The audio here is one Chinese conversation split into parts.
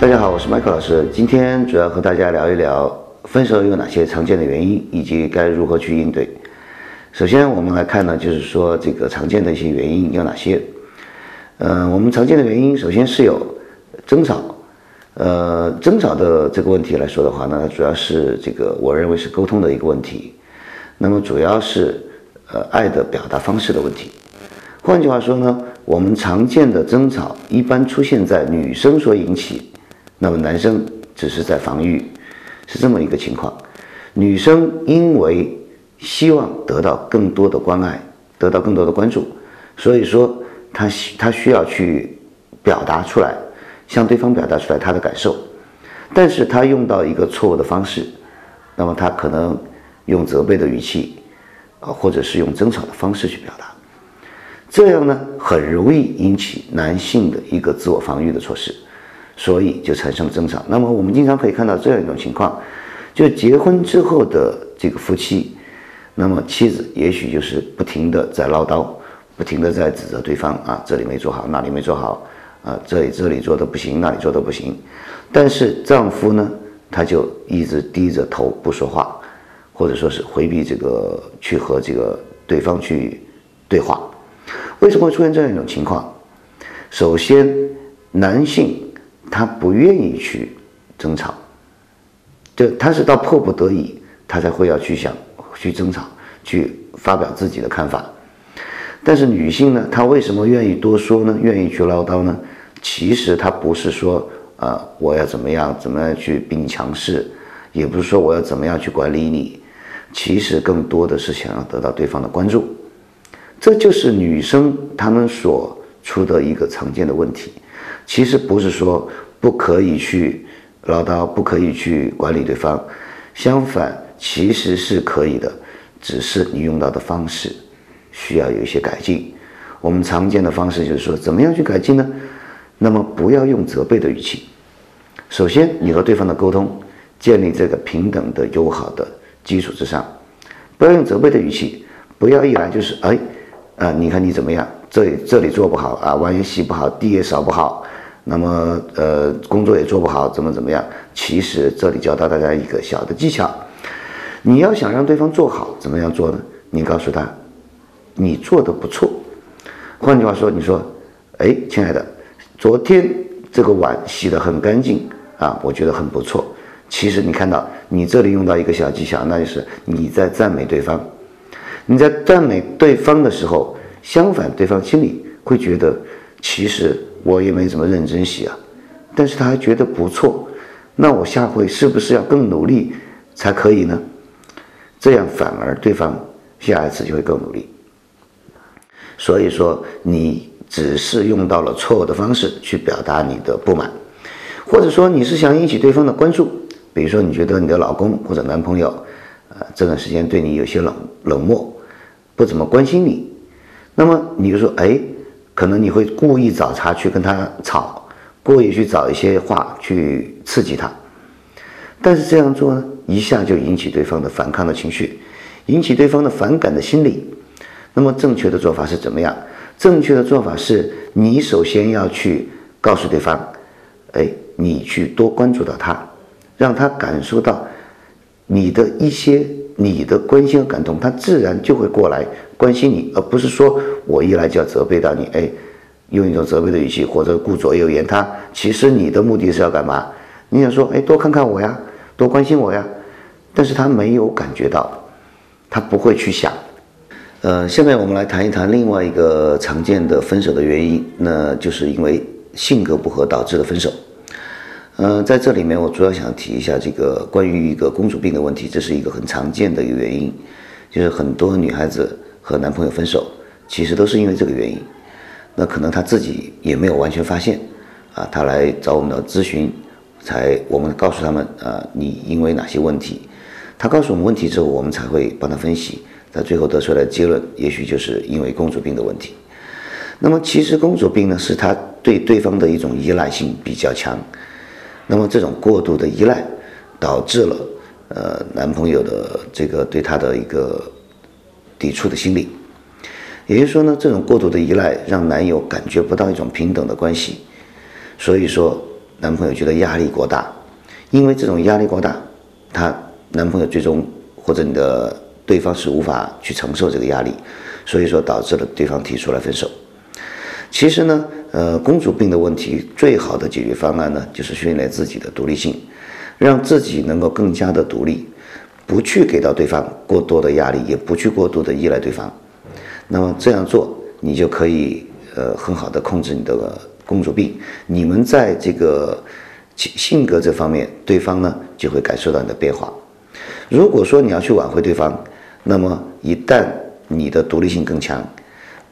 大家好，我是麦克老师。今天主要和大家聊一聊分手有哪些常见的原因，以及该如何去应对。首先，我们来看呢，就是说这个常见的一些原因有哪些？嗯，我们常见的原因，首先是有争吵。呃，争吵的这个问题来说的话呢，主要是这个，我认为是沟通的一个问题。那么主要是呃爱的表达方式的问题。换句话说呢，我们常见的争吵一般出现在女生所引起，那么男生只是在防御，是这么一个情况。女生因为希望得到更多的关爱，得到更多的关注，所以说她需她需要去表达出来，向对方表达出来她的感受，但是她用到一个错误的方式，那么她可能用责备的语气，啊，或者是用争吵的方式去表达。这样呢，很容易引起男性的一个自我防御的措施，所以就产生了争吵。那么我们经常可以看到这样一种情况，就结婚之后的这个夫妻，那么妻子也许就是不停的在唠叨，不停的在指责对方啊，这里没做好，那里没做好，啊，这里这里做的不行，那里做的不行。但是丈夫呢，他就一直低着头不说话，或者说是回避这个去和这个对方去对话。为什么会出现这样一种情况？首先，男性他不愿意去争吵，就他是到迫不得已，他才会要去想去争吵，去发表自己的看法。但是女性呢，她为什么愿意多说呢？愿意去唠叨呢？其实她不是说啊，我要怎么样怎么样去比你强势，也不是说我要怎么样去管理你，其实更多的是想要得到对方的关注。这就是女生她们所出的一个常见的问题，其实不是说不可以去唠叨，不可以去管理对方，相反，其实是可以的，只是你用到的方式需要有一些改进。我们常见的方式就是说，怎么样去改进呢？那么不要用责备的语气。首先，你和对方的沟通建立这个平等的友好的基础之上，不要用责备的语气，不要一来就是哎。啊，你看你怎么样？这里这里做不好啊，碗也洗不好，地也扫不好，那么呃，工作也做不好，怎么怎么样？其实这里教到大家一个小的技巧，你要想让对方做好，怎么样做呢？你告诉他，你做的不错。换句话说，你说，哎，亲爱的，昨天这个碗洗得很干净啊，我觉得很不错。其实你看到你这里用到一个小技巧，那就是你在赞美对方。你在赞美对方的时候，相反，对方心里会觉得，其实我也没怎么认真洗啊，但是他还觉得不错，那我下回是不是要更努力才可以呢？这样反而对方下一次就会更努力。所以说，你只是用到了错误的方式去表达你的不满，或者说你是想引起对方的关注，比如说你觉得你的老公或者男朋友，呃，这段时间对你有些冷冷漠。不怎么关心你，那么你就说，哎，可能你会故意找茬去跟他吵，故意去找一些话去刺激他，但是这样做呢，一下就引起对方的反抗的情绪，引起对方的反感的心理。那么正确的做法是怎么样？正确的做法是你首先要去告诉对方，哎，你去多关注到他，让他感受到你的一些。你的关心和感动，他自然就会过来关心你，而不是说我一来就要责备到你，哎，用一种责备的语气或者顾左右言他。其实你的目的是要干嘛？你想说，哎，多看看我呀，多关心我呀，但是他没有感觉到，他不会去想。呃，下面我们来谈一谈另外一个常见的分手的原因，那就是因为性格不合导致的分手。嗯，在这里面，我主要想提一下这个关于一个公主病的问题，这是一个很常见的一个原因，就是很多女孩子和男朋友分手，其实都是因为这个原因。那可能她自己也没有完全发现，啊，她来找我们的咨询，才我们告诉他们，啊，你因为哪些问题？她告诉我们问题之后，我们才会帮她分析，她最后得出来的结论，也许就是因为公主病的问题。那么其实公主病呢，是她对对方的一种依赖性比较强。那么这种过度的依赖，导致了呃男朋友的这个对她的一个抵触的心理，也就是说呢，这种过度的依赖让男友感觉不到一种平等的关系，所以说男朋友觉得压力过大，因为这种压力过大，他男朋友最终或者你的对方是无法去承受这个压力，所以说导致了对方提出来分手。其实呢，呃，公主病的问题最好的解决方案呢，就是训练自己的独立性，让自己能够更加的独立，不去给到对方过多的压力，也不去过度的依赖对方。那么这样做，你就可以呃很好的控制你的公主病。你们在这个性格这方面，对方呢就会感受到你的变化。如果说你要去挽回对方，那么一旦你的独立性更强。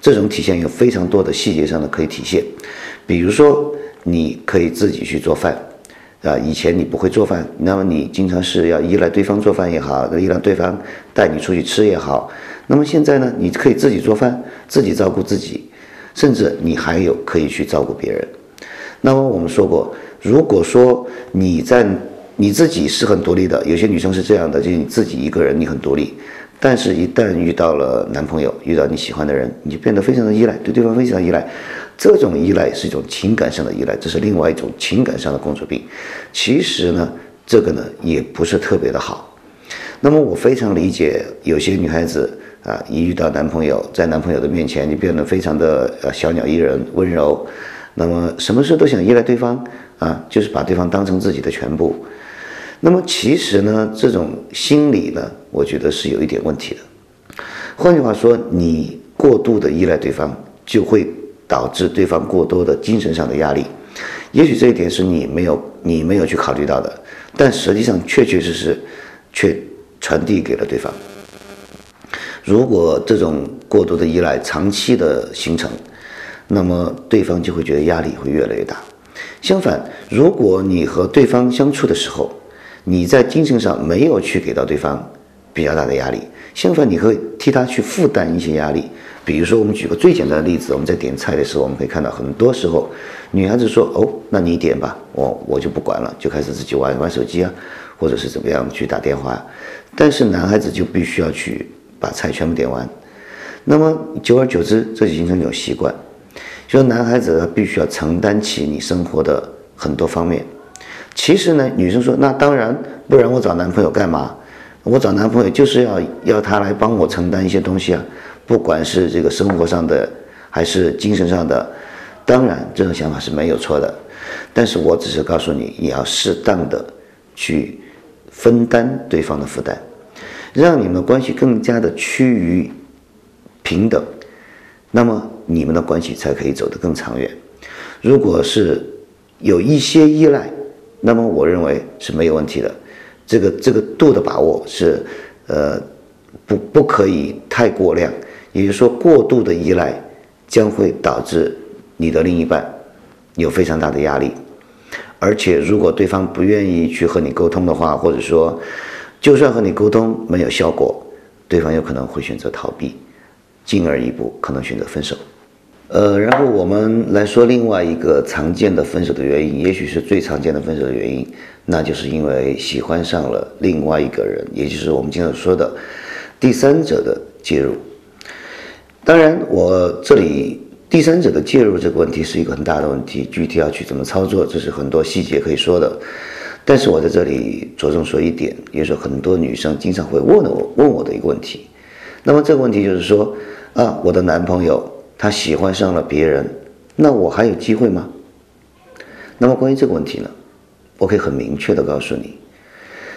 这种体现有非常多的细节上的可以体现，比如说你可以自己去做饭，啊，以前你不会做饭，那么你经常是要依赖对方做饭也好，依赖对方带你出去吃也好，那么现在呢，你可以自己做饭，自己照顾自己，甚至你还有可以去照顾别人。那么我们说过，如果说你在你自己是很独立的，有些女生是这样的，就是你自己一个人你很独立。但是，一旦遇到了男朋友，遇到你喜欢的人，你就变得非常的依赖，对对方非常依赖。这种依赖是一种情感上的依赖，这是另外一种情感上的公主病。其实呢，这个呢也不是特别的好。那么，我非常理解有些女孩子啊，一遇到男朋友，在男朋友的面前，你变得非常的呃小鸟依人、温柔，那么什么事都想依赖对方啊，就是把对方当成自己的全部。那么其实呢，这种心理呢，我觉得是有一点问题的。换句话说，你过度的依赖对方，就会导致对方过多的精神上的压力。也许这一点是你没有你没有去考虑到的，但实际上确确实实却传递给了对方。如果这种过度的依赖长期的形成，那么对方就会觉得压力会越来越大。相反，如果你和对方相处的时候，你在精神上没有去给到对方比较大的压力，相反，你会替他去负担一些压力。比如说，我们举个最简单的例子，我们在点菜的时候，我们可以看到很多时候，女孩子说：“哦，那你点吧，我我就不管了，就开始自己玩玩手机啊，或者是怎么样去打电话。”但是男孩子就必须要去把菜全部点完。那么久而久之，这就形成一种习惯，就是男孩子他必须要承担起你生活的很多方面。其实呢，女生说那当然，不然我找男朋友干嘛？我找男朋友就是要要他来帮我承担一些东西啊，不管是这个生活上的还是精神上的。当然，这种想法是没有错的，但是我只是告诉你，你要适当的去分担对方的负担，让你们的关系更加的趋于平等，那么你们的关系才可以走得更长远。如果是有一些依赖，那么我认为是没有问题的，这个这个度的把握是，呃，不不可以太过量，也就是说过度的依赖将会导致你的另一半有非常大的压力，而且如果对方不愿意去和你沟通的话，或者说就算和你沟通没有效果，对方有可能会选择逃避，进而一步可能选择分手。呃，然后我们来说另外一个常见的分手的原因，也许是最常见的分手的原因，那就是因为喜欢上了另外一个人，也就是我们经常说的第三者的介入。当然，我这里第三者的介入这个问题是一个很大的问题，具体要去怎么操作，这是很多细节可以说的。但是我在这里着重说一点，也是很多女生经常会问我问我的一个问题。那么这个问题就是说，啊，我的男朋友。他喜欢上了别人，那我还有机会吗？那么关于这个问题呢，我可以很明确的告诉你，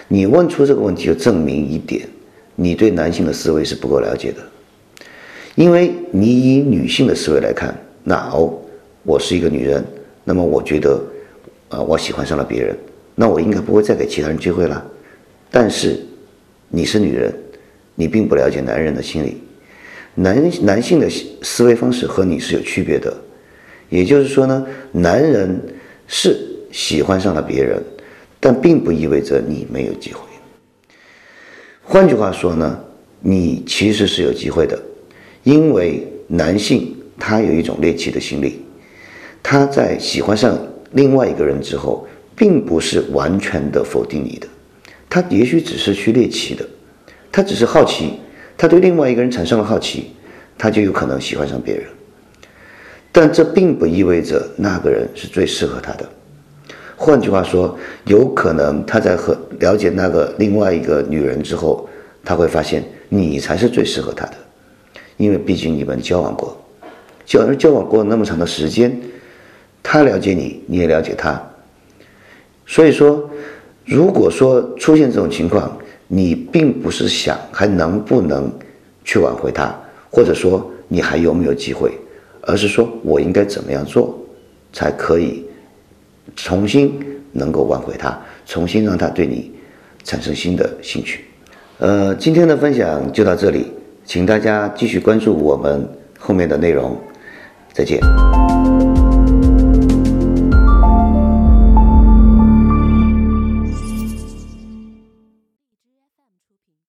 你问出这个问题就证明一点，你对男性的思维是不够了解的。因为你以女性的思维来看，那哦，我是一个女人，那么我觉得，啊，我喜欢上了别人，那我应该不会再给其他人机会了。但是你是女人，你并不了解男人的心理。男男性的思维方式和你是有区别的，也就是说呢，男人是喜欢上了别人，但并不意味着你没有机会。换句话说呢，你其实是有机会的，因为男性他有一种猎奇的心理，他在喜欢上另外一个人之后，并不是完全的否定你的，他也许只是去猎奇的，他只是好奇。他对另外一个人产生了好奇，他就有可能喜欢上别人，但这并不意味着那个人是最适合他的。换句话说，有可能他在和了解那个另外一个女人之后，他会发现你才是最适合他的，因为毕竟你们交往过，交而交往过那么长的时间，他了解你，你也了解他。所以说，如果说出现这种情况，你并不是想还能不能去挽回他，或者说你还有没有机会，而是说我应该怎么样做，才可以。重新能够挽回他，重新让他对你产生新的兴趣。呃，今天的分享就到这里，请大家继续关注我们后面的内容。再见。